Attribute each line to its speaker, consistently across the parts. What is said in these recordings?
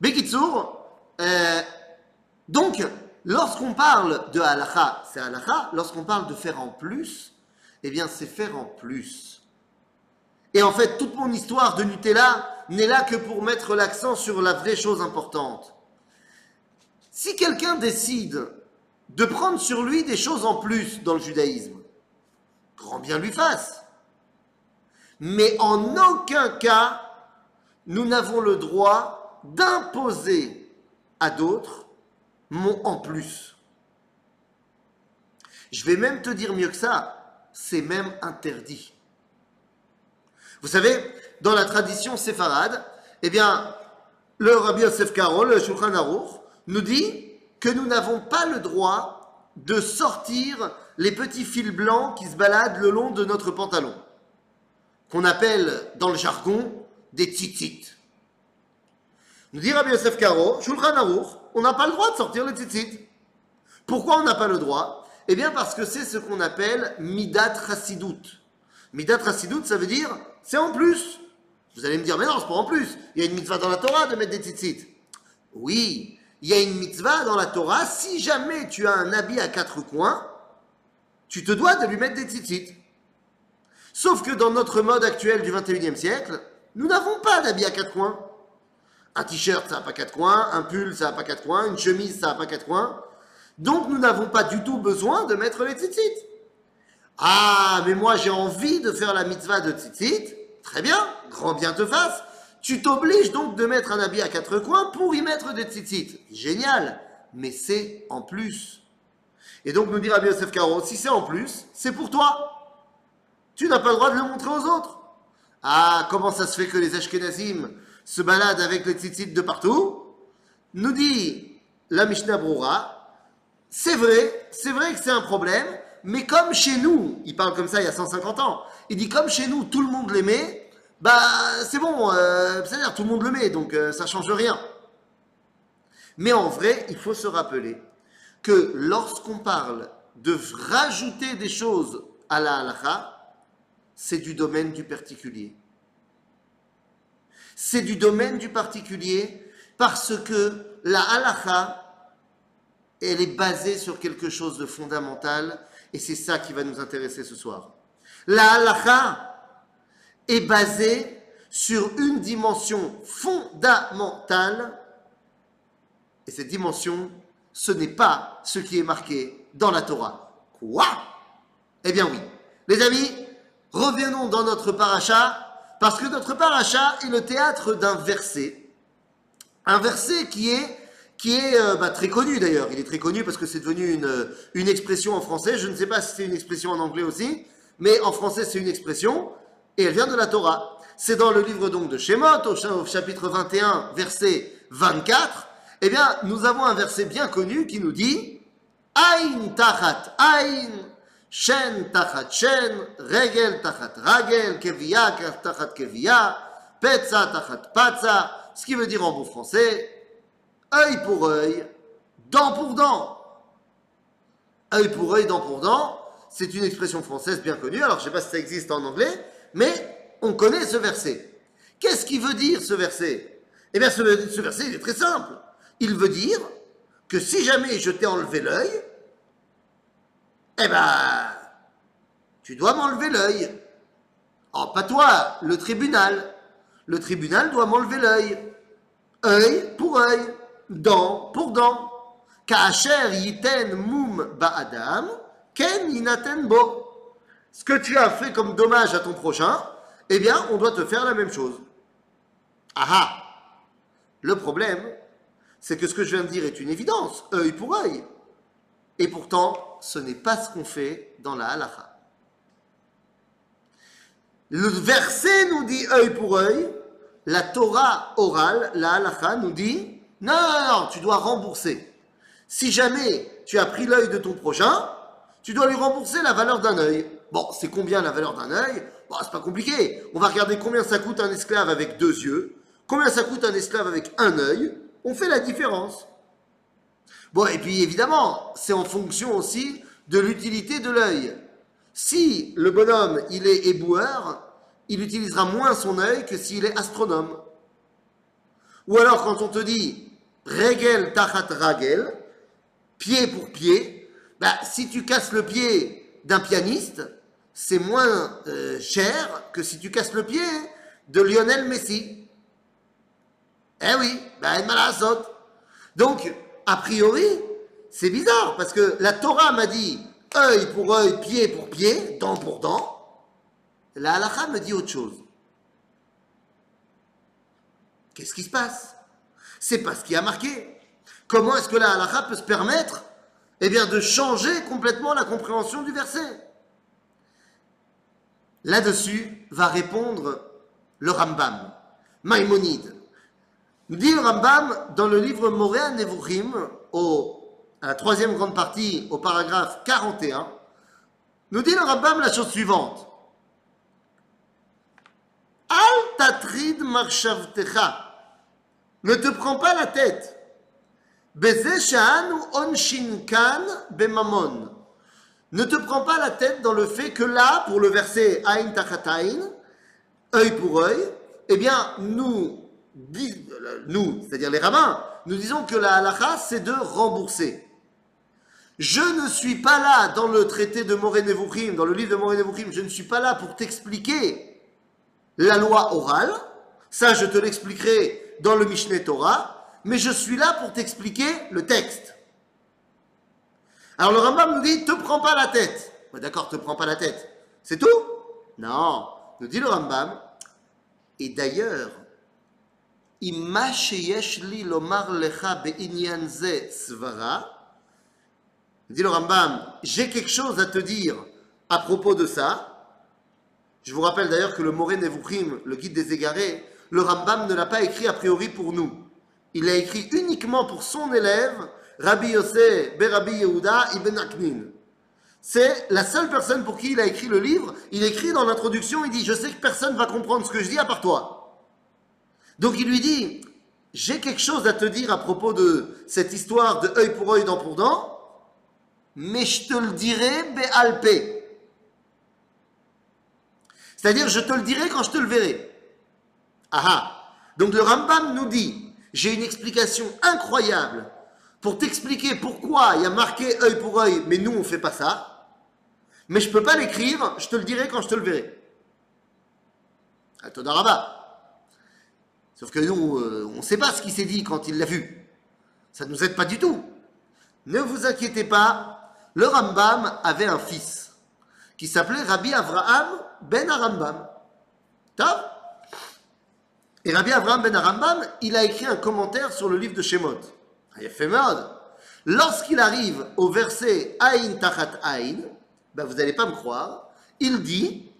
Speaker 1: Bekitsour, euh, donc, lorsqu'on parle de halakha, c'est halakha. Lorsqu'on parle de faire en plus, eh bien, c'est faire en plus. Et en fait, toute mon histoire de Nutella n'est là que pour mettre l'accent sur la vraie chose importante. Si quelqu'un décide de prendre sur lui des choses en plus dans le judaïsme, grand bien lui fasse. Mais en aucun cas, nous n'avons le droit d'imposer à d'autres mon en plus. Je vais même te dire mieux que ça, c'est même interdit. Vous savez, dans la tradition séfarade, eh bien, le Rabbi Yosef Karo, le Shulchan Aruch, nous dit que nous n'avons pas le droit de sortir les petits fils blancs qui se baladent le long de notre pantalon, qu'on appelle dans le jargon des tzitzit. Nous dit Rabbi Yosef Karo, Shulchan Aruch, on n'a pas le droit de sortir les tzitzit. Pourquoi on n'a pas le droit? Eh bien parce que c'est ce qu'on appelle midat chassidut. Midat chassidut, ça veut dire c'est en plus. Vous allez me dire, mais non, c'est pas en plus. Il y a une mitzvah dans la Torah de mettre des tzitzit. Oui, il y a une mitzvah dans la Torah. Si jamais tu as un habit à quatre coins, tu te dois de lui mettre des tzitzit. Sauf que dans notre mode actuel du 21e siècle, nous n'avons pas d'habit à quatre coins. Un t-shirt, ça n'a pas quatre coins. Un pull, ça n'a pas quatre coins. Une chemise, ça n'a pas quatre coins. Donc nous n'avons pas du tout besoin de mettre les tzitzit. Ah, mais moi j'ai envie de faire la mitzvah de tzitzit. Très bien, grand bien te fasse. Tu t'obliges donc de mettre un habit à quatre coins pour y mettre des tzitzit. Génial, mais c'est en plus. Et donc nous dira Yosef si c'est en plus, c'est pour toi. Tu n'as pas le droit de le montrer aux autres. Ah, comment ça se fait que les Ashkenazim se baladent avec les tzitzit de partout Nous dit la Mishnah Brura, c'est vrai, c'est vrai que c'est un problème, mais comme chez nous, il parle comme ça il y a 150 ans, il dit comme chez nous tout le monde l'aimait, bah c'est bon, euh, c'est-à-dire tout le monde le met, donc euh, ça change rien. Mais en vrai, il faut se rappeler que lorsqu'on parle de rajouter des choses à la halakha, c'est du domaine du particulier. C'est du domaine du particulier parce que la halakha, elle est basée sur quelque chose de fondamental et c'est ça qui va nous intéresser ce soir. La halakha est basée sur une dimension fondamentale et cette dimension, ce n'est pas ce qui est marqué dans la Torah. Quoi? Eh bien oui. Les amis, revenons dans notre paracha parce que notre paracha est le théâtre d'un verset. Un verset qui est qui est euh, bah, très connu d'ailleurs. Il est très connu parce que c'est devenu une, une expression en français. Je ne sais pas si c'est une expression en anglais aussi, mais en français c'est une expression et elle vient de la Torah. C'est dans le livre donc de Shemot, au chapitre 21, verset 24. Eh bien, nous avons un verset bien connu qui nous dit Ain tachat ain, shen tachat shen, regel tachat ragel, kevia tachat kevia, petza tachat patza, ce qui veut dire en beau français œil pour œil, dent pour dent. Œil pour œil, dent pour dent, c'est une expression française bien connue. Alors, je ne sais pas si ça existe en anglais, mais on connaît ce verset. Qu'est-ce qui veut dire ce verset? Eh bien, ce, verset, il est très simple. Il veut dire que si jamais je t'ai enlevé l'œil, eh ben, tu dois m'enlever l'œil. Oh, pas toi, le tribunal. Le tribunal doit m'enlever l'œil. Œil pour œil dent pour dent. Yiten mum ba'adam, ken inaten bo. Ce que tu as fait comme dommage à ton prochain, eh bien, on doit te faire la même chose. Aha Le problème, c'est que ce que je viens de dire est une évidence, œil pour œil. Et pourtant, ce n'est pas ce qu'on fait dans la halakha. Le verset nous dit œil pour œil, la Torah orale, la halakha, nous dit non, non, non, tu dois rembourser. Si jamais tu as pris l'œil de ton prochain, tu dois lui rembourser la valeur d'un œil. Bon, c'est combien la valeur d'un œil? Bon, c'est pas compliqué. On va regarder combien ça coûte un esclave avec deux yeux, combien ça coûte un esclave avec un œil. On fait la différence. Bon, et puis évidemment, c'est en fonction aussi de l'utilité de l'œil. Si le bonhomme, il est éboueur, il utilisera moins son œil que s'il est astronome. Ou alors quand on te dit regel tachat ragel, pied pour pied, bah, si tu casses le pied d'un pianiste, c'est moins euh, cher que si tu casses le pied de Lionel Messi. Eh oui, bah, Donc, a priori, c'est bizarre parce que la Torah m'a dit œil pour œil, pied pour pied, dent pour dent. La halakha me dit autre chose. Qu'est-ce qui se passe? C'est pas ce qui a marqué. Comment est-ce que la halakha peut se permettre eh de changer complètement la compréhension du verset? Là-dessus va répondre le Rambam, Maïmonide. Dit le Rambam dans le livre Moréa Nevuchim, à la troisième grande partie, au paragraphe 41, nous dit le Rambam la chose suivante. Al tatrid marshavtecha. Ne te prends pas la tête. Bemamon. Ne te prends pas la tête dans le fait que là, pour le verset Ain Tachatain, œil pour œil, eh bien, nous, nous c'est-à-dire les rabbins, nous disons que la halakha, c'est de rembourser. Je ne suis pas là dans le traité de Moré dans le livre de Moré je ne suis pas là pour t'expliquer la loi orale. Ça, je te l'expliquerai dans le Mishneh Torah, mais je suis là pour t'expliquer le texte. Alors le Rambam nous dit, te prends pas la tête. D'accord, te prends pas la tête. C'est tout? Non. Nous dit le Rambam. Et d'ailleurs, li lomar lecha svara. Dit le Rambam, j'ai quelque chose à te dire à propos de ça. Je vous rappelle d'ailleurs que le Moré Nevuchim, le guide des égarés, le Rambam ne l'a pas écrit a priori pour nous. Il l'a écrit uniquement pour son élève Rabbi Yosef Berabi Yehuda Ibn Aknin. C'est la seule personne pour qui il a écrit le livre. Il écrit dans l'introduction, il dit, je sais que personne va comprendre ce que je dis à part toi. Donc il lui dit, j'ai quelque chose à te dire à propos de cette histoire de œil pour œil, dent pour dent, mais je te le dirai béalpé. C'est-à-dire, je te le dirai quand je te le verrai. Ah Donc le Rambam nous dit, j'ai une explication incroyable pour t'expliquer pourquoi il y a marqué œil pour œil, mais nous on ne fait pas ça. Mais je ne peux pas l'écrire, je te le dirai quand je te le verrai. Todaraba. Sauf que nous, euh, on ne sait pas ce qu'il s'est dit quand il l'a vu. Ça ne nous aide pas du tout. Ne vous inquiétez pas, le Rambam avait un fils qui s'appelait Rabbi Avraham ben Arambam. Top Et Rabbi Avraham ben Arambam, il a écrit un commentaire sur le livre de Shemot. Lorsqu'il arrive au verset Aïn Tachat Aïn, ben vous n'allez pas me croire, il dit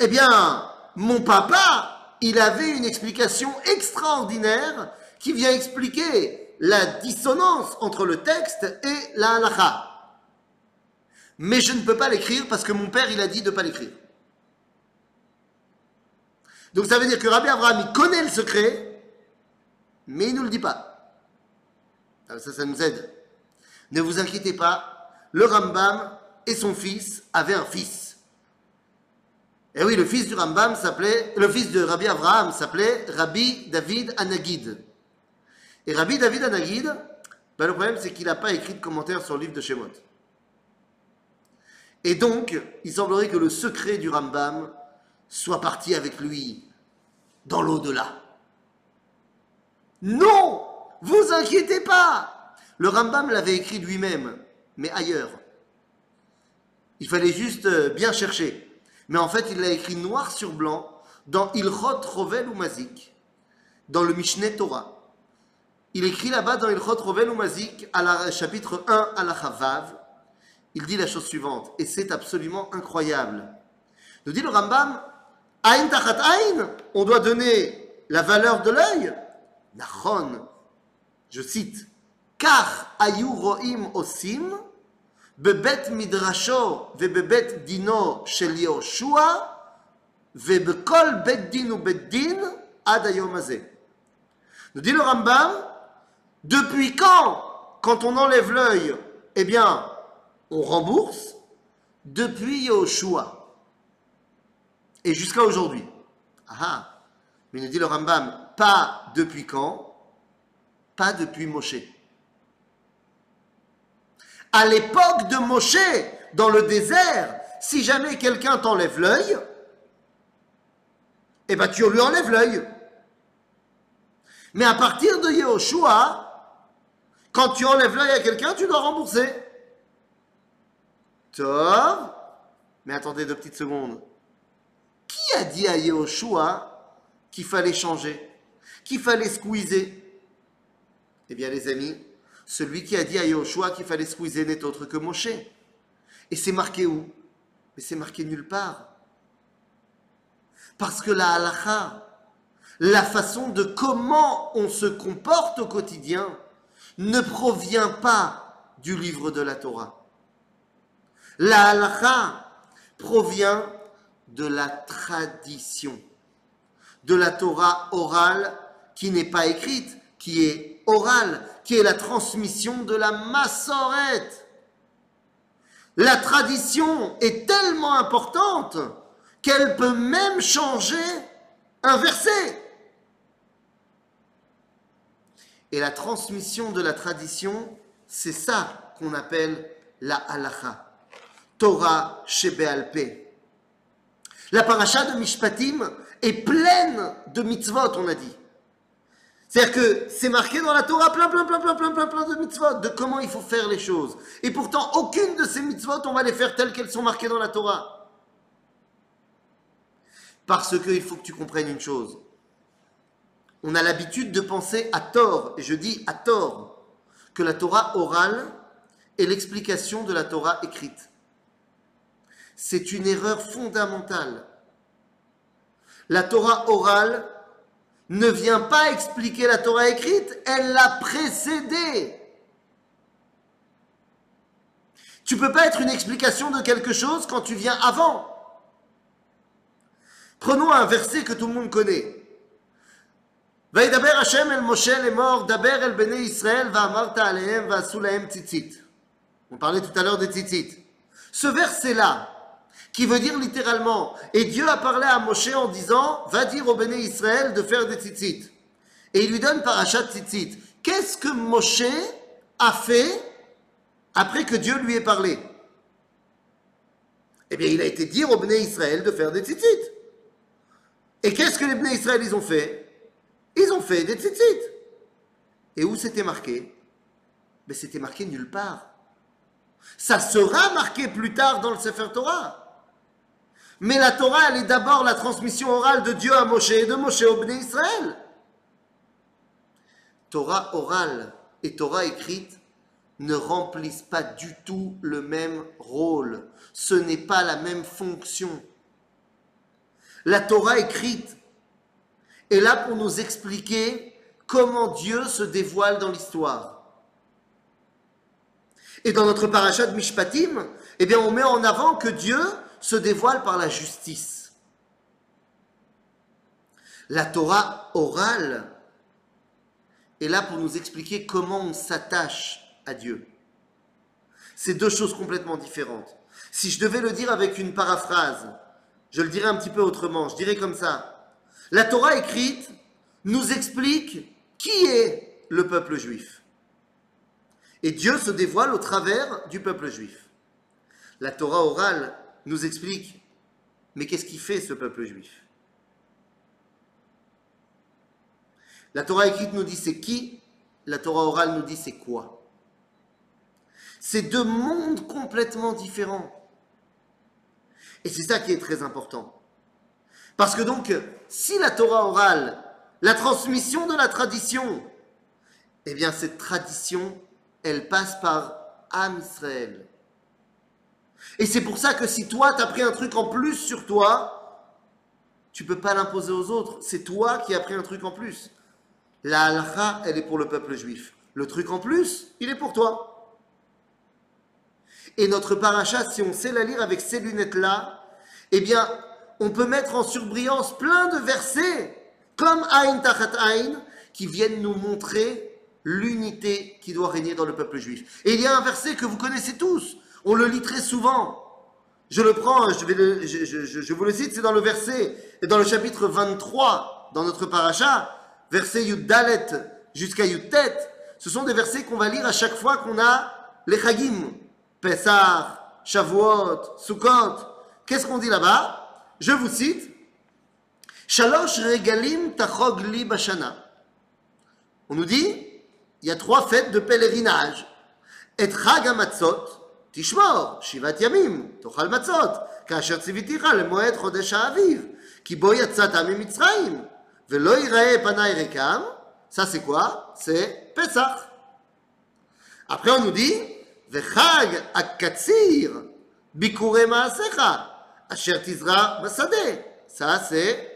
Speaker 1: Eh bien, mon papa, il avait une explication extraordinaire qui vient expliquer la dissonance entre le texte et la halakha. Mais je ne peux pas l'écrire parce que mon père, il a dit de ne pas l'écrire. Donc ça veut dire que Rabbi Abraham, il connaît le secret, mais il ne nous le dit pas. Ça, ça nous aide. Ne vous inquiétez pas, le Rambam et son fils avaient un fils. Et oui, le fils du Rambam s'appelait, le fils de Rabbi Abraham s'appelait Rabbi David Anagid. Et Rabbi David Anagid, ben, le problème c'est qu'il n'a pas écrit de commentaire sur le livre de Shemot. Et donc, il semblerait que le secret du Rambam soit parti avec lui dans l'au-delà. Non vous inquiétez pas Le Rambam l'avait écrit lui-même, mais ailleurs. Il fallait juste euh, bien chercher. Mais en fait, il l'a écrit noir sur blanc dans Ilchot Rovel ou Mazik, dans le Mishneh Torah. Il écrit là-bas dans Ilchot Rovel ou Mazik, à la, chapitre 1 à la Chavav. Il dit la chose suivante, et c'est absolument incroyable. Nous dit le Rambam, Aïn tachat on doit donner la valeur de l'œil. Nachon, je cite, car ayu roim osim, Nous dit le Rambam, depuis quand, quand on enlève l'œil, eh bien, on rembourse? Depuis Yoshua. Et jusqu'à aujourd'hui. Ah. mais nous dit le Rambam, pas depuis quand? Pas depuis Moshe. À l'époque de Moshe, dans le désert, si jamais quelqu'un t'enlève l'œil, eh ben tu lui enlèves l'œil. Mais à partir de Yehoshua, quand tu enlèves l'œil à quelqu'un, tu dois rembourser. Tov, mais attendez deux petites secondes. Qui a dit à Yehoshua qu'il fallait changer, qu'il fallait squeezer? Eh bien les amis, celui qui a dit à Yehoshua qu'il fallait squeezer n'est autre que Moshe. Et c'est marqué où? Mais c'est marqué nulle part. Parce que la halakha, la façon de comment on se comporte au quotidien, ne provient pas du livre de la Torah. La halakha provient de la tradition, de la Torah orale qui n'est pas écrite, qui est orale, qui est la transmission de la massorette. La tradition est tellement importante qu'elle peut même changer un verset. Et la transmission de la tradition, c'est ça qu'on appelle la halacha. Torah Shebealpe. La paracha de Mishpatim est pleine de mitzvot, on a dit. C'est-à-dire que c'est marqué dans la Torah plein, plein, plein, plein, plein, plein, plein de mitzvot, de comment il faut faire les choses. Et pourtant, aucune de ces mitzvot, on va les faire telles qu'elles sont marquées dans la Torah. Parce qu'il faut que tu comprennes une chose. On a l'habitude de penser à tort, et je dis à tort, que la Torah orale est l'explication de la Torah écrite. C'est une erreur fondamentale. La Torah orale ne vient pas expliquer la Torah écrite, elle l'a précédée. Tu peux pas être une explication de quelque chose quand tu viens avant. Prenons un verset que tout le monde connaît. וידבר השם אל משה לאמור, דבר אל בני ישראל ואמרת עליהם ועשו להם ציצית. On parlait tout à l'heure des tzitzit. Ce verset-là, qui veut dire littéralement, et Dieu a parlé à Moshe en disant, va dire au béné Israël de faire des tzitzit. Et il lui donne parachat tzitzit. Qu'est-ce que Moshe a fait après que Dieu lui ait parlé? Eh bien, il a été dire au béné Israël de faire des tzitzit. Et qu'est-ce que les béné Israël, ils ont fait? Ils ont fait des tzitzit. Et où c'était marqué? Mais c'était marqué nulle part. Ça sera marqué plus tard dans le Sefer Torah. Mais la Torah, elle est d'abord la transmission orale de Dieu à Moshe et de Moshe au Bnei Israël. Torah orale et Torah écrite ne remplissent pas du tout le même rôle. Ce n'est pas la même fonction. La Torah écrite est là pour nous expliquer comment Dieu se dévoile dans l'histoire. Et dans notre parachat de Mishpatim, eh on met en avant que Dieu se dévoile par la justice. La Torah orale est là pour nous expliquer comment on s'attache à Dieu. C'est deux choses complètement différentes. Si je devais le dire avec une paraphrase, je le dirais un petit peu autrement, je dirais comme ça. La Torah écrite nous explique qui est le peuple juif. Et Dieu se dévoile au travers du peuple juif. La Torah orale nous explique, mais qu'est-ce qui fait ce peuple juif? La Torah écrite nous dit c'est qui, la Torah orale nous dit c'est quoi? C'est deux mondes complètement différents. Et c'est ça qui est très important. Parce que donc, si la Torah orale, la transmission de la tradition, eh bien cette tradition, elle passe par Am Israël. Et c'est pour ça que si toi, tu as pris un truc en plus sur toi, tu peux pas l'imposer aux autres. C'est toi qui as pris un truc en plus. La halakha, elle est pour le peuple juif. Le truc en plus, il est pour toi. Et notre paracha, si on sait la lire avec ces lunettes-là, eh bien, on peut mettre en surbrillance plein de versets, comme Aïn Tachat Aïn, qui viennent nous montrer l'unité qui doit régner dans le peuple juif. Et il y a un verset que vous connaissez tous, on le lit très souvent. Je le prends, je, vais je, vous le cite, c'est dans le verset, dans le chapitre 23, dans notre paracha. verset Yuddalet jusqu'à Yudtet, ce sont des versets qu'on va lire à chaque fois qu'on a les Chagim, Pessah, Shavuot, Sukkot. Qu'est-ce qu'on dit là-bas? Je vous cite Shalosh regalim tachog li bashana. On nous dit, il y a trois fêtes de pèlerinage. Et chag hamatzot, tishmor, shivat yamim, tochal matzot, כאשר ציוויתיך למועד חודש האביב, כי בו יצאת ממצרים, ולא ייראה פניי ריקם, ça c'est quoi C'est Pesach. Après on nous dit, וחג הקציר, ביקורי מעשיך, אשר תזרע בשדה. Ça c'est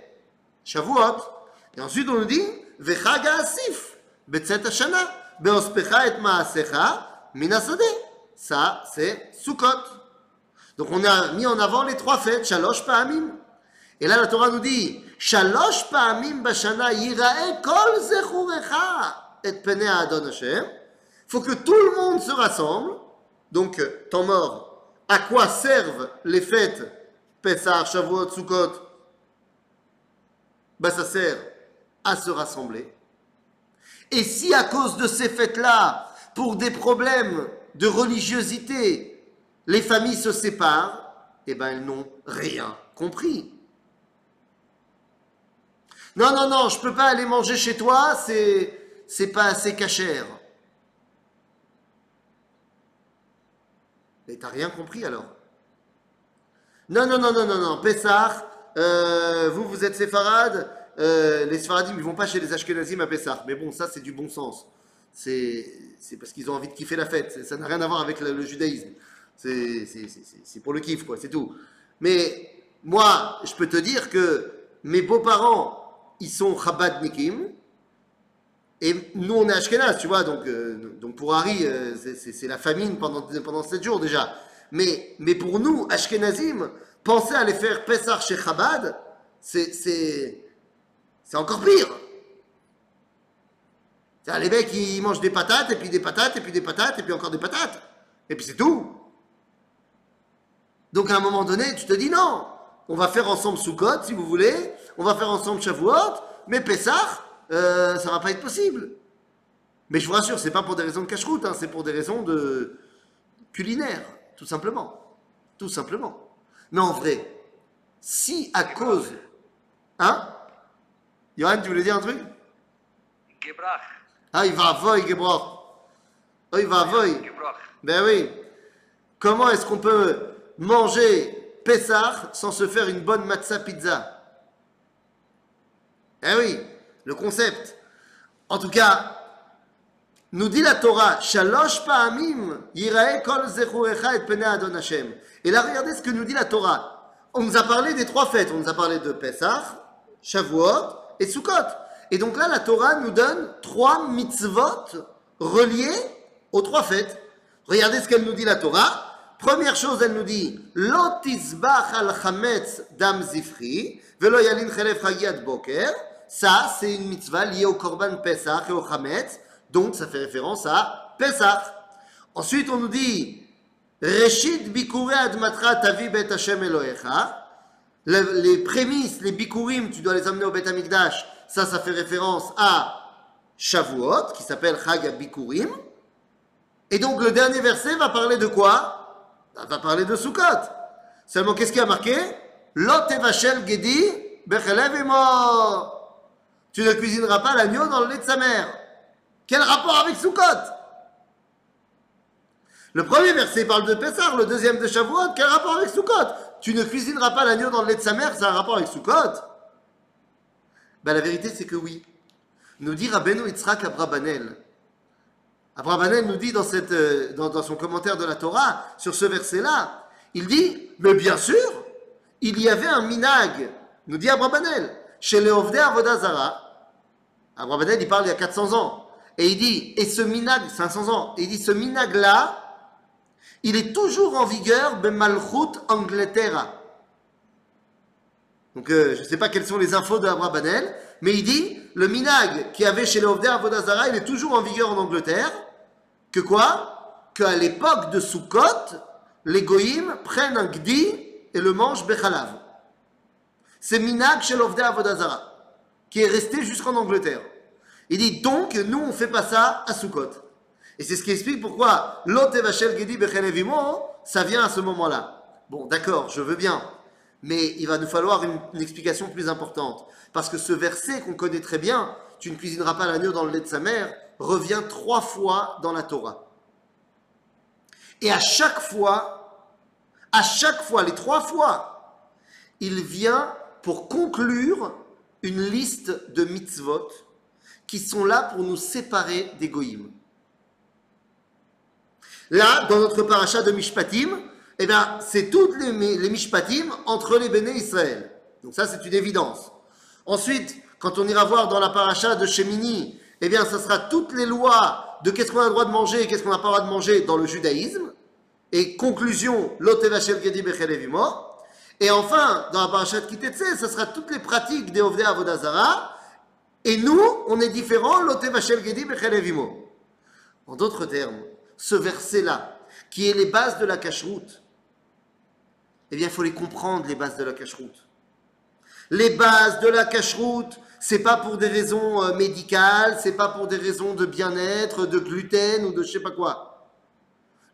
Speaker 1: Shavuot. Et ensuite, on nous dit, Vechag Asif, Betzet Hashana, Beospecha et Maasecha, Minasadeh. Ça, c'est Sukkot. Donc, on a mis en avant les trois fêtes, Shalosh Pa'amim. Et là, la Torah nous dit, Shalosh Pa'amim Bashana Yirae Kol Zechurecha et Pene Adon faut que tout le monde se rassemble. Donc, temps mort, à quoi servent les fêtes Pesach, Shavuot, Sukkot? Ben ça sert à se rassembler. Et si à cause de ces fêtes-là, pour des problèmes de religiosité, les familles se séparent, eh ben elles n'ont rien compris. Non, non, non, je ne peux pas aller manger chez toi, c'est, c'est pas assez cachère. Mais t'as rien compris alors? Non, non, non, non, non, non, Pessah, euh, vous, vous êtes séfarade, euh, les séfaradim, ils vont pas chez les ashkenazim à Pessah. Mais bon, ça, c'est du bon sens. C'est parce qu'ils ont envie de kiffer la fête. Ça n'a rien à voir avec le, judaïsme. C'est pour le kiff, quoi, c'est tout. Mais moi, je peux te dire que mes beaux-parents, ils sont Chabadnikim. Et nous, on est Ashkenaz, tu vois. Donc, euh, donc pour Harry, c'est la famine pendant, pendant 7 jours déjà. Mais, mais pour nous, Ashkenazim, penser à aller faire Pessah chez Chabad, c'est encore pire. Les mecs, ils mangent des patates, et puis des patates, et puis des patates, et puis encore des patates. Et puis c'est tout. Donc à un moment donné, tu te dis non, on va faire ensemble Sukkot, si vous voulez, on va faire ensemble Shavuot, mais Pessah, euh, ça va pas être possible. Mais je vous rassure, c'est pas pour des raisons de cache-route, hein, c'est pour des raisons de culinaire, tout simplement. Tout simplement. Mais en vrai, si à cause. Hein? Johan, tu voulais dire un truc? Ah, il va voy, Gebrach. Oh, il va voy. Ben oui. Comment est-ce qu'on peut manger Pessah sans se faire une bonne matzah pizza? Eh oui, le concept. En tout cas, nous dit la Torah, Shalosh pa'amim yirae kol zechurecha et Adon Hashem. Et là, regardez ce que nous dit la Torah. On nous a parlé des trois fêtes. On nous a parlé de Pesach, Shavuot et Sukkot. Et donc là, la Torah nous donne trois mitzvot reliés aux trois fêtes. Regardez ce qu'elle nous dit la Torah. Première chose, elle nous dit Lo tizbach al chametz dam zifri, velo yalin chelef chagiat boker. Ça, c'est une mitzvah liée au korban Pesach et au chametz. Donc, ça fait référence à Pesach. Ensuite, on nous dit Reshit bikure admatra tavi bet Hashem Elohecha. Les prémices, les bikurim, tu dois les amener au Bet Amikdash. Ça, ça fait référence à Shavuot, qui s'appelle Chag Bikurim. Et donc, le dernier verset va parler de quoi? Va parler de Sukkot. Seulement, qu'est-ce qui a marqué? Lot evashel gedi bechelev Tu ne cuisineras pas l'agneau dans le lait de sa mère. Quel rapport avec Sukkot? Le premier verset parle de Pessar, le deuxième de Shavuot. Quel rapport avec Sukkot? Tu ne cuisineras pas l'agneau dans le lait de sa mère, a un rapport avec Sukkot ben, La vérité, c'est que oui. Nous dit Rabbeinu Yitzhak Abrabanel. Abrabanel nous dit euh, dans, son commentaire de la Torah, sur ce verset-là, il dit, mais bien sûr, il y avait un minag, nous dit Abrabanel, chez les Avodazara. Abrabanel, il parle il y a 400 ans. Et il dit, et ce minag, 500 ans, et il dit, ce minag-là, il est toujours en vigueur, ben Malchut Angleterra. Donc, euh, je ne sais pas quelles sont les infos de Banel, mais il dit, le minag qui avait chez les Ovder Vodazara, il est toujours en vigueur en Angleterre, que quoi? Qu'à l'époque de Sukkot, les goyim prennent un gdi et le mangent bechalav. C'est minag chez l'Ovder Vodazara, qui est resté jusqu'en Angleterre. Il dit donc, nous, on fait pas ça à Sukkot. Et c'est ce qui explique pourquoi Lot Vachel Gedi ça vient à ce moment-là. Bon, d'accord, je veux bien. Mais il va nous falloir une, explication plus importante. Parce que ce verset qu'on connaît très bien, tu ne cuisineras pas l'agneau dans le lait de sa mère, revient trois fois dans la Torah. Et à chaque fois, à chaque fois, les trois fois, il vient pour conclure une liste de mitzvot qui sont là pour nous séparer des goïms. Là, dans notre paracha de Mishpatim, eh bien, c'est toutes les, les Mishpatim entre les béné Israël. Donc ça, c'est une évidence. Ensuite, quand on ira voir dans la paracha de Shemini, eh bien, ça sera toutes les lois de qu'est-ce qu'on a le droit de manger et qu'est-ce qu'on n'a pas le droit de manger dans le judaïsme. Et conclusion, l'otevachel gedi. Et enfin, dans la paracha de Kitetse, ça sera toutes les pratiques des Ovdei Avodazara. Et nous, on est différents, l'otevachel gedi. En d'autres termes, ce verset-là, qui est les bases de la cacheroute, eh bien, il faut les comprendre, les bases de la cacheroute. Les bases de la cacheroute, c'est pas pour des raisons euh, médicales, c'est pas pour des raisons de bien-être, de gluten ou de je sais pas quoi.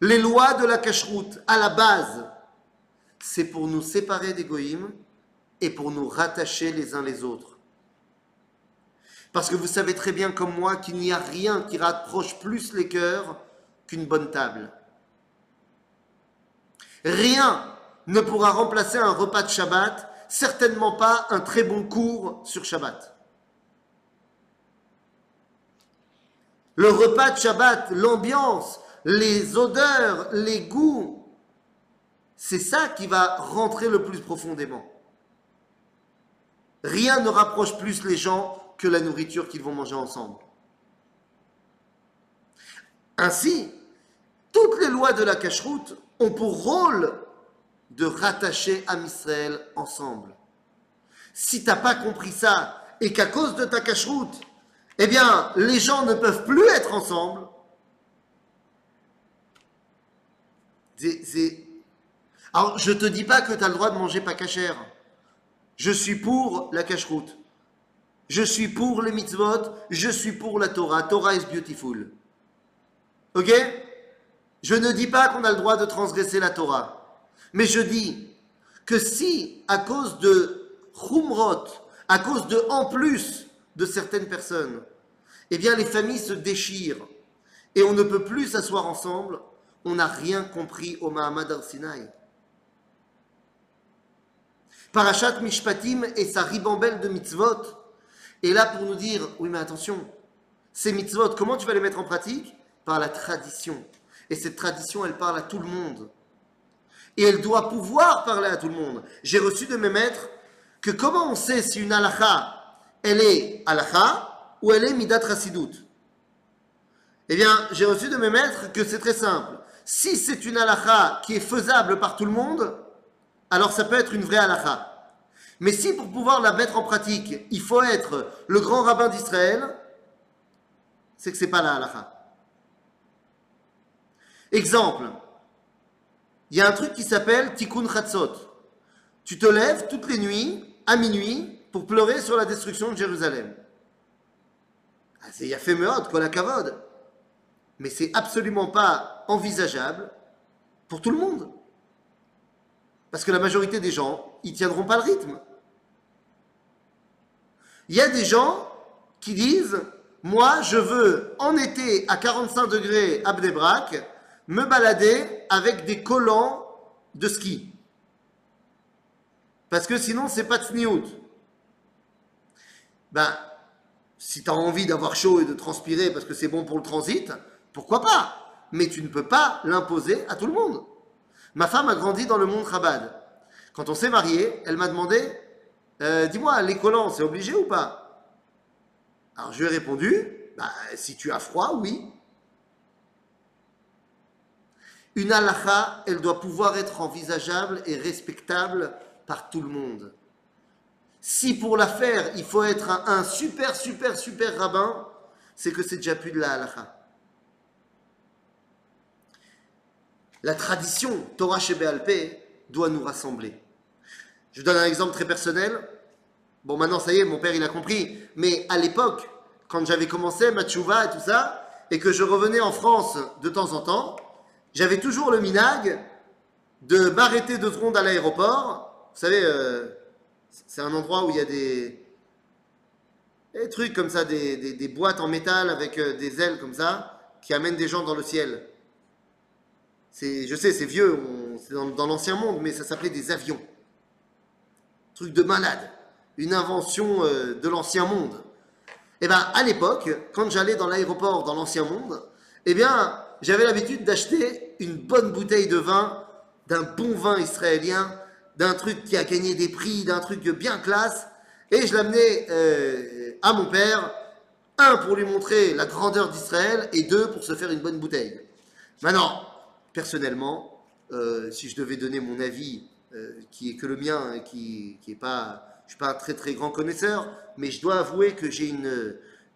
Speaker 1: Les lois de la cacheroute, à la base, c'est pour nous séparer des et pour nous rattacher les uns les autres. Parce que vous savez très bien comme moi qu'il n'y a rien qui rapproche plus les cœurs qu'une bonne table. Rien ne pourra remplacer un repas de Shabbat, certainement pas un très bon cours sur Shabbat. Le repas de Shabbat, l'ambiance, les odeurs, les goûts, c'est ça qui va rentrer le plus profondément. Rien ne rapproche plus les gens que la nourriture qu'ils vont manger ensemble. Ainsi, toutes les lois de la cacheroute ont pour rôle de rattacher Am Israël ensemble. Si tu n'as pas compris ça et qu'à cause de ta cacheroute, eh bien, les gens ne peuvent plus être ensemble, Alors, je te dis pas que tu as le droit de manger pas cachère. Je suis pour la cacheroute. Je suis pour les mitzvot. Je suis pour la Torah. Torah is beautiful. Ok? Je ne dis pas qu'on a le droit de transgresser la Torah. Mais je dis que si, à cause de Khumrot, à cause de en plus de certaines personnes, eh bien les familles se déchirent et on ne peut plus s'asseoir ensemble, on n'a rien compris au Mahamad al-Sinaï. Parashat Mishpatim et sa ribambelle de mitzvot est là pour nous dire oui, mais attention, ces mitzvot, comment tu vas les mettre en pratique? Par la tradition. Et cette tradition, elle parle à tout le monde. Et elle doit pouvoir parler à tout le monde. J'ai reçu de mes maîtres que comment on sait si une halakha, elle est halakha ou elle est midat Eh bien, j'ai reçu de mes maîtres que c'est très simple. Si c'est une halakha qui est faisable par tout le monde, alors ça peut être une vraie halakha. Mais si pour pouvoir la mettre en pratique, il faut être le grand rabbin d'Israël, c'est que c'est pas la halakha. Exemple, il y a un truc qui s'appelle tikkun chatzot. Tu te lèves toutes les nuits, à minuit, pour pleurer sur la destruction de Jérusalem. Ah, C'est Yafé Meod, kol kavod. Mais c'est absolument pas envisageable pour tout le monde. Parce que la majorité des gens, ils tiendront pas le rythme. Il y a des gens qui disent Moi, je veux en été à 45 degrés à me balader avec des collants de ski. Parce que sinon, c'est pas tsniout. Ben, si tu as envie d'avoir chaud et de transpirer parce que c'est bon pour le transit, pourquoi pas? Mais tu ne peux pas l'imposer à tout le monde. Ma femme a grandi dans le monde Chabad. Quand on s'est marié, elle m'a demandé euh, Dis-moi, les collants, c'est obligé ou pas? Alors je lui ai répondu bah, Si tu as froid, oui. Une halakha, elle doit pouvoir être envisageable et respectable par tout le monde. Si pour la faire, il faut être un, super, super, super rabbin, c'est que c'est déjà plus de la halakha. La tradition Torah Shebéalpé doit nous rassembler. Je donne un exemple très personnel. Bon, maintenant, ça y est, mon père, il a compris. Mais à l'époque, quand j'avais commencé ma tchouva et tout ça, et que je revenais en France de temps en temps, j'avais toujours le minag de m'arrêter deux secondes à l'aéroport. Vous savez, euh, c'est un endroit où il y a des, trucs comme ça, des, boîtes en métal avec euh, des ailes comme ça, qui amènent des gens dans le ciel. Je sais, c'est vieux, c'est dans, dans l'ancien monde, mais ça s'appelait des avions. Truc de malade. Une invention euh, de l'ancien monde. Eh bien, à l'époque, quand j'allais dans l'aéroport dans l'ancien monde, eh bien, j'avais l'habitude d'acheter une bonne bouteille de vin, d'un bon vin israélien, d'un truc qui a gagné des prix, d'un truc bien classe, et je l'amenais euh, à mon père, un pour lui montrer la grandeur d'Israël, et deux pour se faire une bonne bouteille. Maintenant, personnellement, euh, si je devais donner mon avis, euh, qui est que le mien, qui, qui pas, je suis pas un très très grand connaisseur, mais je dois avouer que j'ai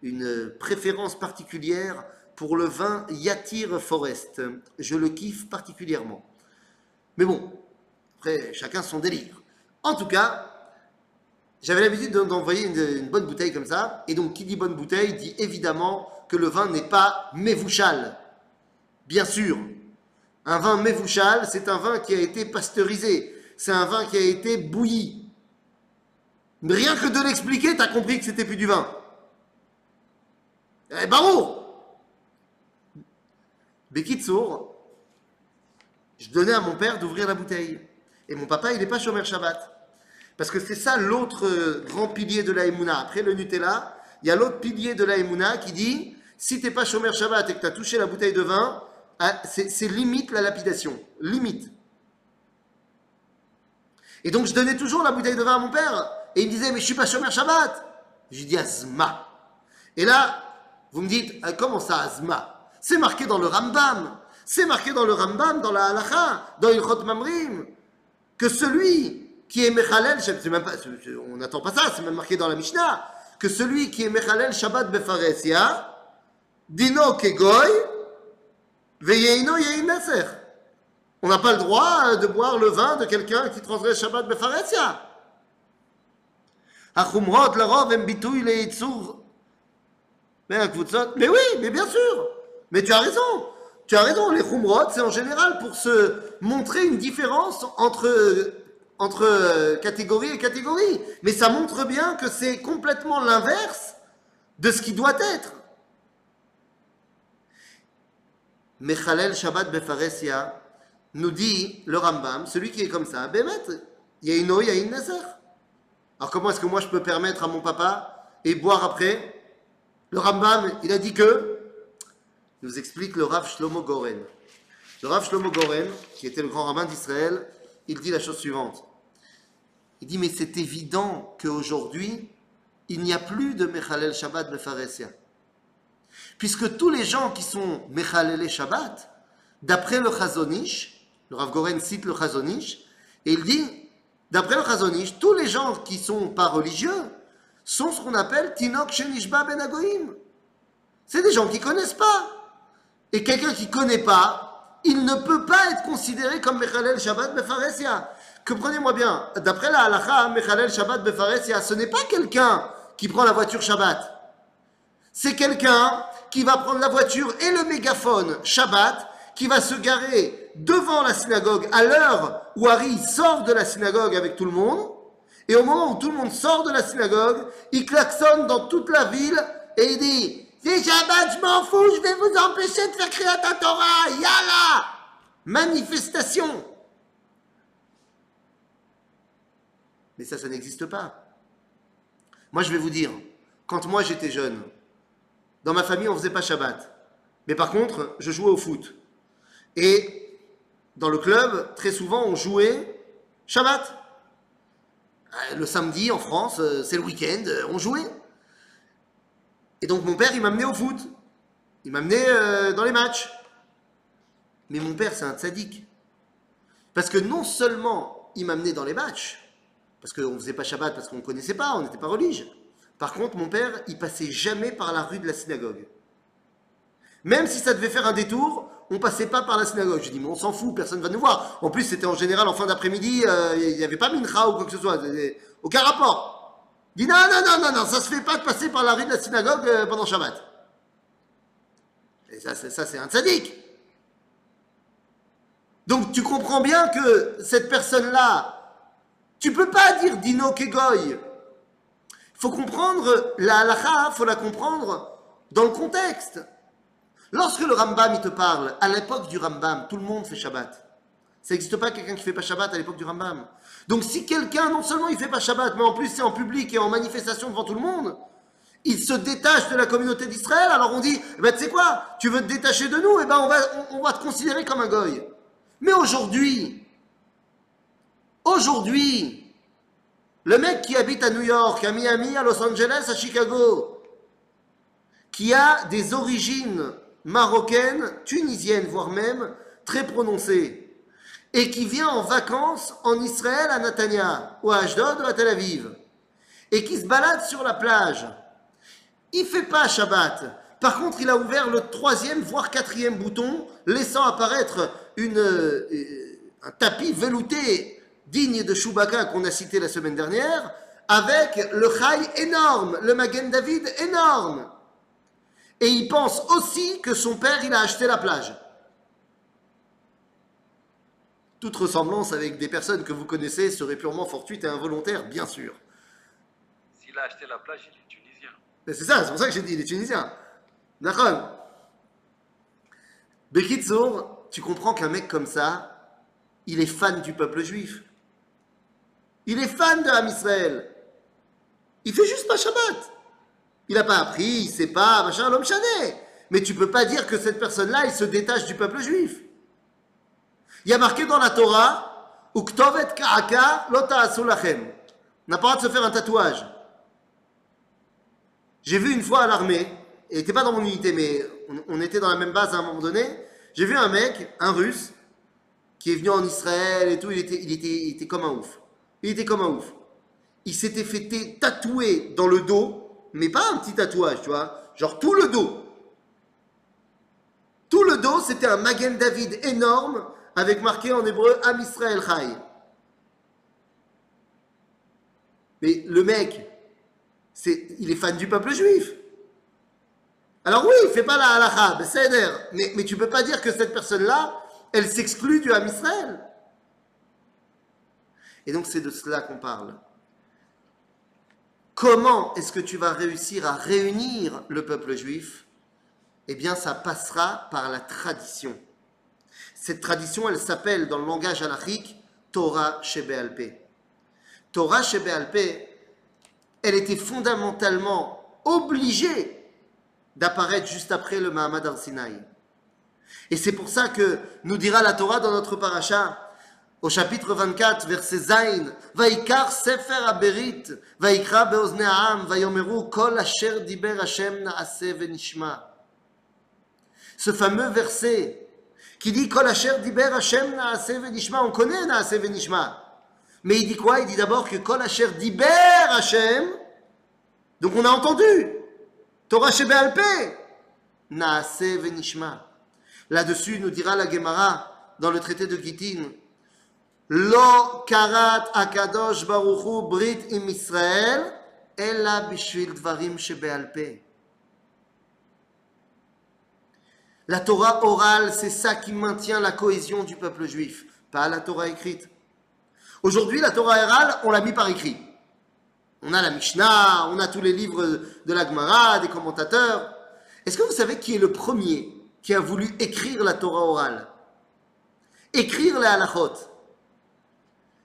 Speaker 1: une préférence particulière pour le vin Yatir Forest. Je le kiffe particulièrement. Mais bon, après, chacun son délire. En tout cas, j'avais l'habitude d'en- d'envoyer une, bonne bouteille comme ça. Et donc, qui dit bonne bouteille dit évidemment que le vin n'est pas mévouchal. Bien sûr, un vin mévouchal, c'est un vin qui a été pasteurisé. C'est un vin qui a été bouilli. Rien que de l'expliquer, t'as compris que c'était plus du vin. Eh, bravo Bekitsour, je donnais à mon père d'ouvrir la bouteille. Et mon papa, il n'est pas chômeur Shabbat. Parce que c'est ça l'autre euh, grand pilier de la Emouna. Après le Nutella, il y a l'autre pilier de la Emouna qui dit si t'es pas chômeur Shabbat et que tu as touché la bouteille de vin, ah, c'est limite la lapidation. Limite. Et donc je donnais toujours la bouteille de vin à mon père. Et il disait mais je suis pas chômeur Shabbat. Je lui dis Azma. Et là, vous me dites ah, comment ça Azma? C'est marqué dans le Rambam. C'est marqué dans le Rambam, dans la Halacha, dans Ilchot Mamrim, que celui qui est Mechalel, c'est même pas, c'est- on n'attend pas ça, c'est même marqué dans la Mishnah, que celui qui est Mechalel Shabbat Befaresia, Dino Kegoy, Veyeino Yein Neser. On n'a pas le droit euh, de boire le vin de quelqu'un qui transgresse Shabbat Befaresia. החומרות לרוב הם ביטוי לייצור בין הקבוצות. Mais oui, mais bien sûr. mais tu as raison. Tu as raison. Les khumrot, c'est en général pour se montrer une différence entre, entre euh, catégorie et catégorie. Mais ça montre bien que c'est complètement l'inverse de ce qui doit être. Mechalel Shabbat Befaresia nous dit le Rambam, celui qui est comme ça, Bémet, il y a une eau, il y a une Nazar. Alors comment est-ce que moi je peux permettre à mon papa et boire après? Le Rambam, il a dit que, nous explique le Rav Shlomo Goren. Le Rav Shlomo Goren, qui était le grand rabbin d'Israël, il dit la chose suivante. Il dit, mais c'est évident qu'aujourd'hui, il n'y a plus de Mechalel Shabbat Befaresia. Puisque tous les gens qui sont Mechalel Shabbat, d'après le Chazonish, le Rav Goren cite le Chazonish, et il dit, d'après le Chazonish, tous les gens qui sont pas religieux sont ce qu'on appelle Tinok Shenishba Ben Agoim. C'est des gens qui connaissent pas. Et quelqu'un qui connaît pas, il ne peut pas être considéré comme Mechalel Shabbat Befaresia. Que prenez-moi bien, d'après la halacha, Mechalel Shabbat Befaresia, ce n'est pas quelqu'un qui prend la voiture Shabbat. C'est quelqu'un qui va prendre la voiture et le mégaphone Shabbat, qui va se garer devant la synagogue à l'heure où Harry sort de la synagogue avec tout le monde. Et au moment où tout le monde sort de la synagogue, il klaxonne dans toute la ville et il dit C'est Shabbat, je m'en fous, je vais vous empêcher de faire créer ta Torah, yalla Manifestation Mais ça, ça n'existe pas. Moi, je vais vous dire, quand moi j'étais jeune, dans ma famille, on faisait pas Shabbat. Mais par contre, je jouais au foot. Et dans le club, très souvent, on jouait Shabbat. Euh, Le samedi, en France, euh, c'est le week-end, euh, on jouait. Et donc mon père, il m'amenait au foot. Il m'amenait euh, dans les matchs. Mais mon père, c'est un tzaddik. Parce que non seulement il m'amenait dans les matchs, parce qu'on ne faisait pas Shabbat, parce qu'on ne connaissait pas, on n'était pas religieux. Par contre, mon père, il passait jamais par la rue de la synagogue. Même si ça devait faire un détour, on passait pas par la synagogue. Je dis, mais on s'en fout, personne va nous voir. En plus, c'était en général en fin d'après-midi, euh, il n'y avait pas mincha ou quoi que ce soit. Aucun rapport. Il dit non, non, non, non, non, ça se fait pas de passer par la rue de la synagogue euh, pendant Shabbat. Et ça, ça, c'est un tzaddik. Donc tu comprends bien que cette personne-là, tu peux pas dire Dino Kegoy. Il faut comprendre la halakha, il faut la comprendre dans le contexte. Lorsque le Rambam il te parle, à l'époque du Rambam, tout le monde fait Shabbat. Ça n'existe pas quelqu'un qui fait pas Shabbat à l'époque du Rambam. Donc si quelqu'un, non seulement il fait pas Shabbat, mais en plus c'est en public et en manifestation devant tout le monde, il se détache de la communauté d'Israël, alors on dit, eh ben, tu sais quoi, tu veux te détacher de nous, eh ben, on, va, on va te considérer comme un goy. Mais aujourd'hui, aujourd'hui, le mec qui habite à New York, à Miami, à Los Angeles, à Chicago, qui a des origines marocaines, tunisiennes, voire même très prononcées, et qui vient en vacances en Israël à Natania, ou à Ashdod, ou à Tel Aviv, et qui se balade sur la plage, il fait pas Shabbat. Par contre, il a ouvert le troisième, voire quatrième bouton, laissant apparaître euh, un tapis velouté digne de Chewbacca qu'on a cité la semaine dernière, avec le Chai énorme, le Magen David énorme. Et il pense aussi que son père, il a acheté la plage. Toute ressemblance avec des personnes que vous connaissez serait purement fortuite et involontaire, bien sûr.
Speaker 2: S'il a acheté la plage, il est tunisien.
Speaker 1: Mais c'est ça, c'est pour ça que j'ai dit, il est tunisien. D'accord Bekitsour, tu comprends qu'un mec comme ça, il est fan du peuple juif. Il est fan de Ham Israël. Il fait juste pas Shabbat. Il n'a pas appris, il sait pas, machin, l'homme chané. Mais tu peux pas dire que cette personne-là, il se détache du peuple juif. Il y a marqué dans la Torah, Uktovet ka'aka lota lachem. On n'a pas le droit de se faire un tatouage. J'ai vu une fois à l'armée, et n'était pas dans mon unité, mais on, était dans la même base à un moment donné. J'ai vu un mec, un russe, qui est venu en Israël et tout, il était, il était, il était comme un ouf. Il était comme un ouf. Il s'était fait tatouer dans le dos, mais pas un petit tatouage, tu vois, genre tout le dos. Tout le dos, c'était un Magen David énorme avec marqué en hébreu Am Israël. Mais le mec, il est fan du peuple juif. Alors oui, il fait pas la halakha, ben, c'est mais, mais tu peux pas dire que cette personne-là, elle s'exclut du Ham Israël. Et donc c'est de cela qu'on parle. Comment est-ce que tu vas réussir à réunir le peuple juif? Eh bien, ça passera par la tradition. Cette tradition, elle s'appelle dans le langage halachique Torah Shebéalpé. Torah Shebéalpé, elle était fondamentalement obligée d'apparaître juste après le Mahamad al-Sinaï. Et c'est pour ça que nous dira la Torah dans notre paracha, au chapitre 24, verset Zain, Vaikar Sefer Aberit, Vaikra Vayomeru Kol Asher Diber Hashem Naase Venishma. Ce fameux verset qui dit Kol Asher Diber Hashem Naase Venishma, on connaît Naase Venishma. Mais il dit quoi? Il dit d'abord que Kol Asher Diber Hashem, donc on a entendu, Torah Shebéalpé, Naase Venishma. Là-dessus, nous dira la Gemara dans le traité de Gittin, Lo karat akadosh baruchu brit im Israël, ella bishvil dvarim shebéalpé. La Torah orale, c'est ça qui maintient la cohésion du peuple juif, pas la Torah écrite. Aujourd'hui, la Torah orale, on l'a mis par écrit. On a la Mishnah, on a tous les livres de la Gemara, des commentateurs. Est-ce que vous savez qui est le premier qui a voulu écrire la Torah orale? Écrire les halachot.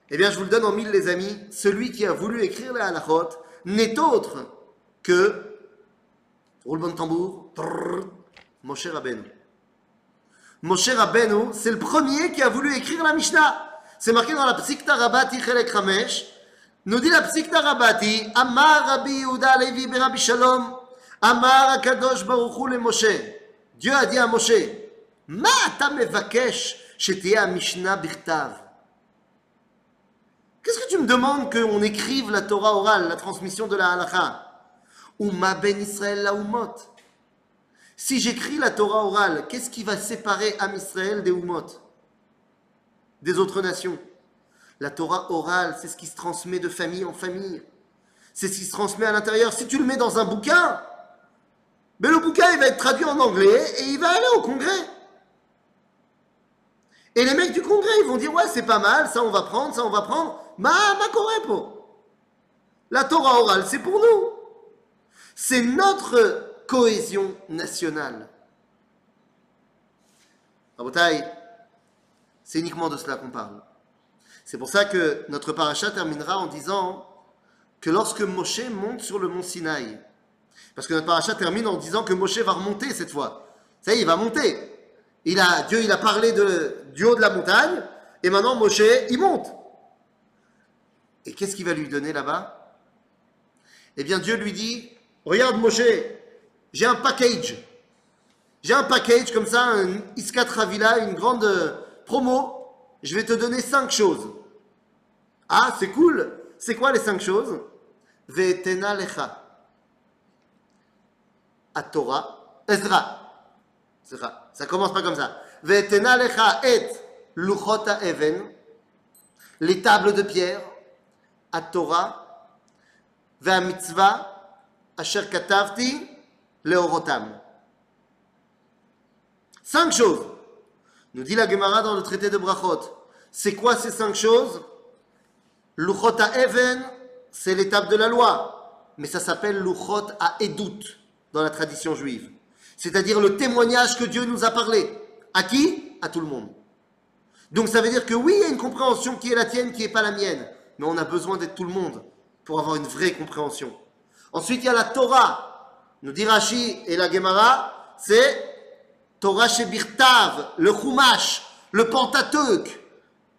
Speaker 1: Eh bien, je vous le donne en mille, les amis. Celui qui a voulu écrire les halachot n'est autre que, roulement de tambour, Moshe Rabbeinu. Moshe Rabbeinu, c'est le premier qui a voulu écrire la Mishnah. C'est marqué dans la Psikta Rabati Chelek Hamesh. Nous dit la Psikta Rabati, Amar Rabbi Yehuda Levi ben Rabbi Shalom, Amar Akadosh Baruch le Moshe. Dieu a dit à Moshe, Ma ta mevakesh shetiyah Mishnah birtav. Qu'est-ce que tu me demandes qu'on écrive la Torah orale, la transmission de la halakha Uma ben Israël la umot. Si j'écris la Torah orale, qu'est-ce qui va séparer Am Israël des umot Des autres nations? La Torah orale, c'est ce qui se transmet de famille en famille. c'est ce qui se transmet à l'intérieur. Si tu le mets dans un bouquin, mais le bouquin, il va être traduit en anglais et il va aller au congrès. Et les mecs du congrès, ils vont dire, ouais, c'est pas mal, ça on va prendre, ça on va prendre. Ma, ma corepo. La Torah orale, c'est pour nous. C'est notre cohésion nationale. Rabotai, c'est uniquement de cela qu'on parle. C'est pour ça que notre paracha terminera en disant que lorsque Moshe monte sur le mont Sinaï, parce que notre paracha termine en disant que Moshe va remonter cette fois. Ça y est, il va monter. Il a, Dieu, il a parlé du haut de la montagne, et maintenant Moshe, il monte. Et qu'est-ce qu'il va lui donner là-bas? Eh bien, Dieu lui dit, regarde Moshe, j'ai un package. J'ai un package comme ça, un Iskat Ravila, une grande promo. Je vais te donner cinq choses. Ah, c'est cool. C'est quoi les cinq choses? Ve'etena lecha. Torah, Ezra. Ezra. Ça commence pas comme ça. Ve'etena lecha et luchot even. Les tables de pierre. Torah. Ve'a mitzvah. Asher katavti. Leorotam. Cinq choses. Nous dit la Gemara dans le traité de Brachot. C'est quoi ces cinq choses? Luchot Even, c'est l'étape de la loi. Mais ça s'appelle Luchot à Edut dans la tradition juive. C'est-à-dire le témoignage que Dieu nous a parlé. À qui? À tout le monde. Donc ça veut dire que oui, il y a une compréhension qui est la tienne, qui n'est pas la mienne. Mais on a besoin d'être tout le monde pour avoir une vraie compréhension. Ensuite, il y a la Torah. Nous dit Rashi et la Gemara, c'est Torah Shebirtav, le Chumash, le Pentateuch,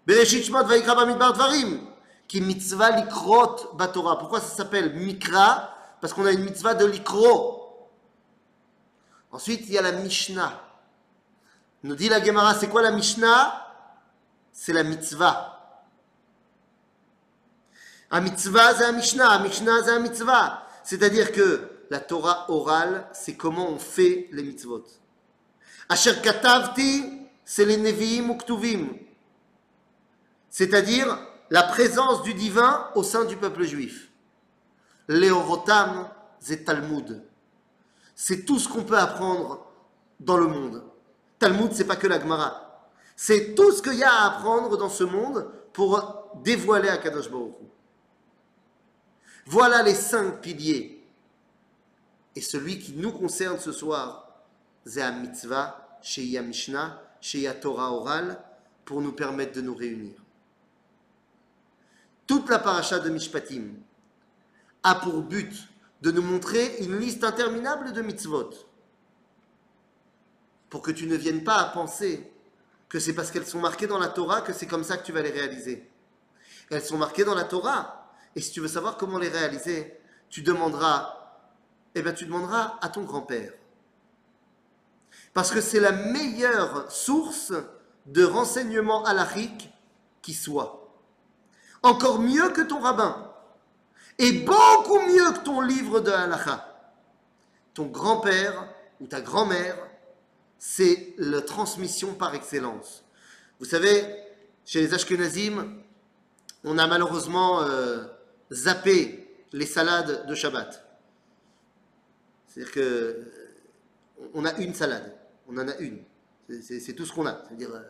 Speaker 1: Bereshit Shmot Vaikra Bamidbar qui mitzvah likrot Torah. Pourquoi ça s'appelle Mikra? Parce qu'on a une mitzvah de likro. Ensuite, il y a la Mishnah. Nous dit la Gemara, c'est quoi la Mishnah? C'est la mitzvah. Un mitzvah, c'est un Mishnah. Un Mishnah, c'est un mitzvah. C'est-à-dire que la Torah orale, c'est comment on fait les mitzvot. Asher katavti, c'est les neviim ou C'est-à-dire la présence du divin au sein du peuple juif. Léorotam, c'est Talmud. C'est tout ce qu'on peut apprendre dans le monde. Talmud, c'est pas que la Gemara. C'est tout ce qu'il y a à apprendre dans ce monde pour dévoiler à Kadosh Baruch Voilà les cinq piliers. Et celui qui nous concerne ce soir, c'est mitzvah, chez Mishnah, chez Torah orale, pour nous permettre de nous réunir. Toute la paracha de Mishpatim a pour but de nous montrer une liste interminable de mitzvot. Pour que tu ne viennes pas à penser que c'est parce qu'elles sont marquées dans la Torah que c'est comme ça que tu vas les réaliser. Elles sont marquées dans la Torah. Et si tu veux savoir comment les réaliser, tu demanderas, eh bien tu demanderas à ton grand-père. Parce que c'est la meilleure source de renseignements halachiques qui soit. Encore mieux que ton rabbin. Et beaucoup mieux que ton livre de halakha. Ton grand-père ou ta grand-mère, c'est la transmission par excellence. Vous savez, chez les Ashkenazim, on a malheureusement euh, zappé les salades de Shabbat. C'est-à-dire que on a une salade on en a une. C'est tout ce qu'on a. C'est-à-dire, euh,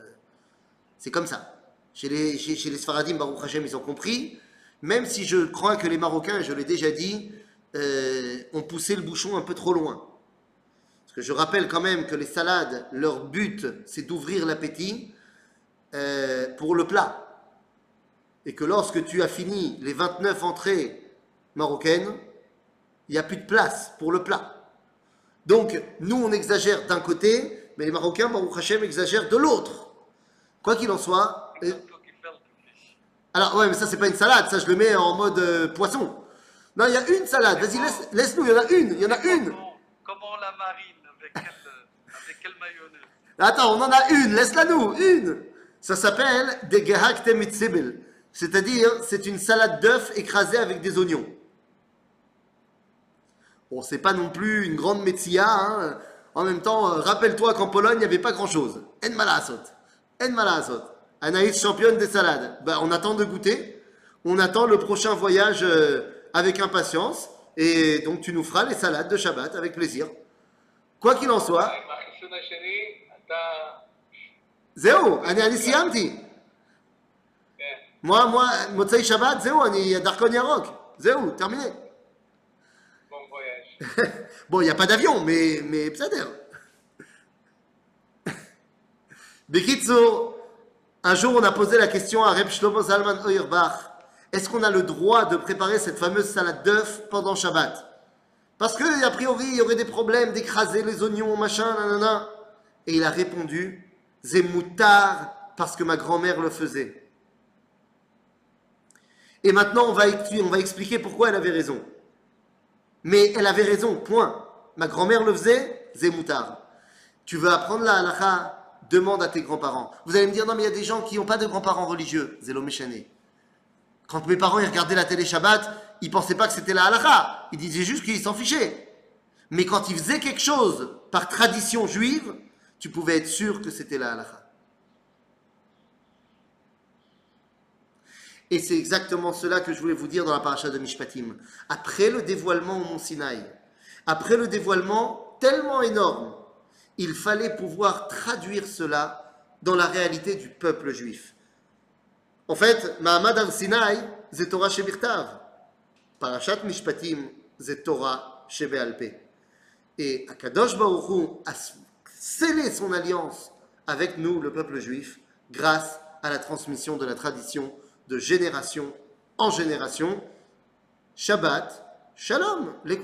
Speaker 1: c'est comme ça. Chez les, chez, les Sfaradim, Baruch ils ont compris. Même si je crois que les Marocains, je l'ai déjà dit, euh, ont poussé le bouchon un peu trop loin. Parce que je rappelle quand même que les salades, leur but, c'est d'ouvrir l'appétit euh, pour le plat. Et que lorsque tu as fini les 29 entrées marocaines, il n'y a plus de place pour le plat. Donc, nous, on exagère d'un côté, mais les Marocains, Baruch Hashem, exagèrent de l'autre. Quoi qu'il en soit. Alors, ouais, mais ça, c'est pas une salade, ça, je le mets en mode euh, poisson. Non, il y a une salade, vas-y, laisse, nous il y en a une, il y en a une.
Speaker 2: Comment, la marine Avec quelle, avec quelle mayonnaise?
Speaker 1: Attends, on en a une, laisse-la nous, une. Ça s'appelle des gehakte mitzibel. C'est-à-dire, c'est une salade d'œufs écrasée avec des oignons. Bon, c'est pas non plus une grande métia. Hein. En même temps, euh, rappelle-toi qu'en Pologne, il n'y avait pas grand-chose. En malasot. En malasot. Anaïs championne des salades. Ben, on attend de goûter. On attend le prochain voyage euh, avec impatience, et donc tu nous feras les salades de Shabbat avec plaisir. Quoi qu'il en soit,
Speaker 3: עם החיסון השני, אתה...
Speaker 1: זהו, אני, אני סיימתי.
Speaker 3: כן.
Speaker 1: moi, moi, מוצאי שבת, זהו, אני דרכון ירוק. זהו, terminé. bon, il n'y a pas d'avion, mais, mais psader. Bekitsour, un jour on a posé la question à Reb Shlomo Zalman Oirbach est-ce qu'on a le droit de préparer cette fameuse salade d'œufs pendant Shabbat? Parce que, a priori, il y aurait des problèmes d'écraser les oignons, machin, nanana. Et il a répondu c'est moutard parce que ma grand-mère le faisait. Et maintenant, on va, on va expliquer pourquoi elle avait raison. Mais elle avait raison, point. Ma grand-mère le faisait, Zemoutar. Tu veux apprendre la halakha Demande à tes grands-parents. Vous allez me dire, non, mais il y a des gens qui n'ont pas de grands-parents religieux. Zélo Méchané. Quand mes parents regardaient la télé Shabbat, ils pensaient pas que c'était la halakha. Ils disaient juste qu'ils s'en fichaient. Mais quand ils faisaient quelque chose par tradition juive, tu pouvais être sûr que c'était la halakha. Et c'est exactement cela que je voulais vous dire dans la paracha de Mishpatim. Après le dévoilement au Mont Sinaï, après le dévoilement tellement énorme, il fallait pouvoir traduire cela dans la réalité du peuple juif. En fait, Mahamad al Sinai, c'est Torah Shebirtav. Parashat Mishpatim, c'est Torah Shebealpe. Et Akadosh Baruch a scellé son alliance avec nous, le peuple juif, grâce à la transmission de la tradition de génération en génération. Shabbat, Shalom, les.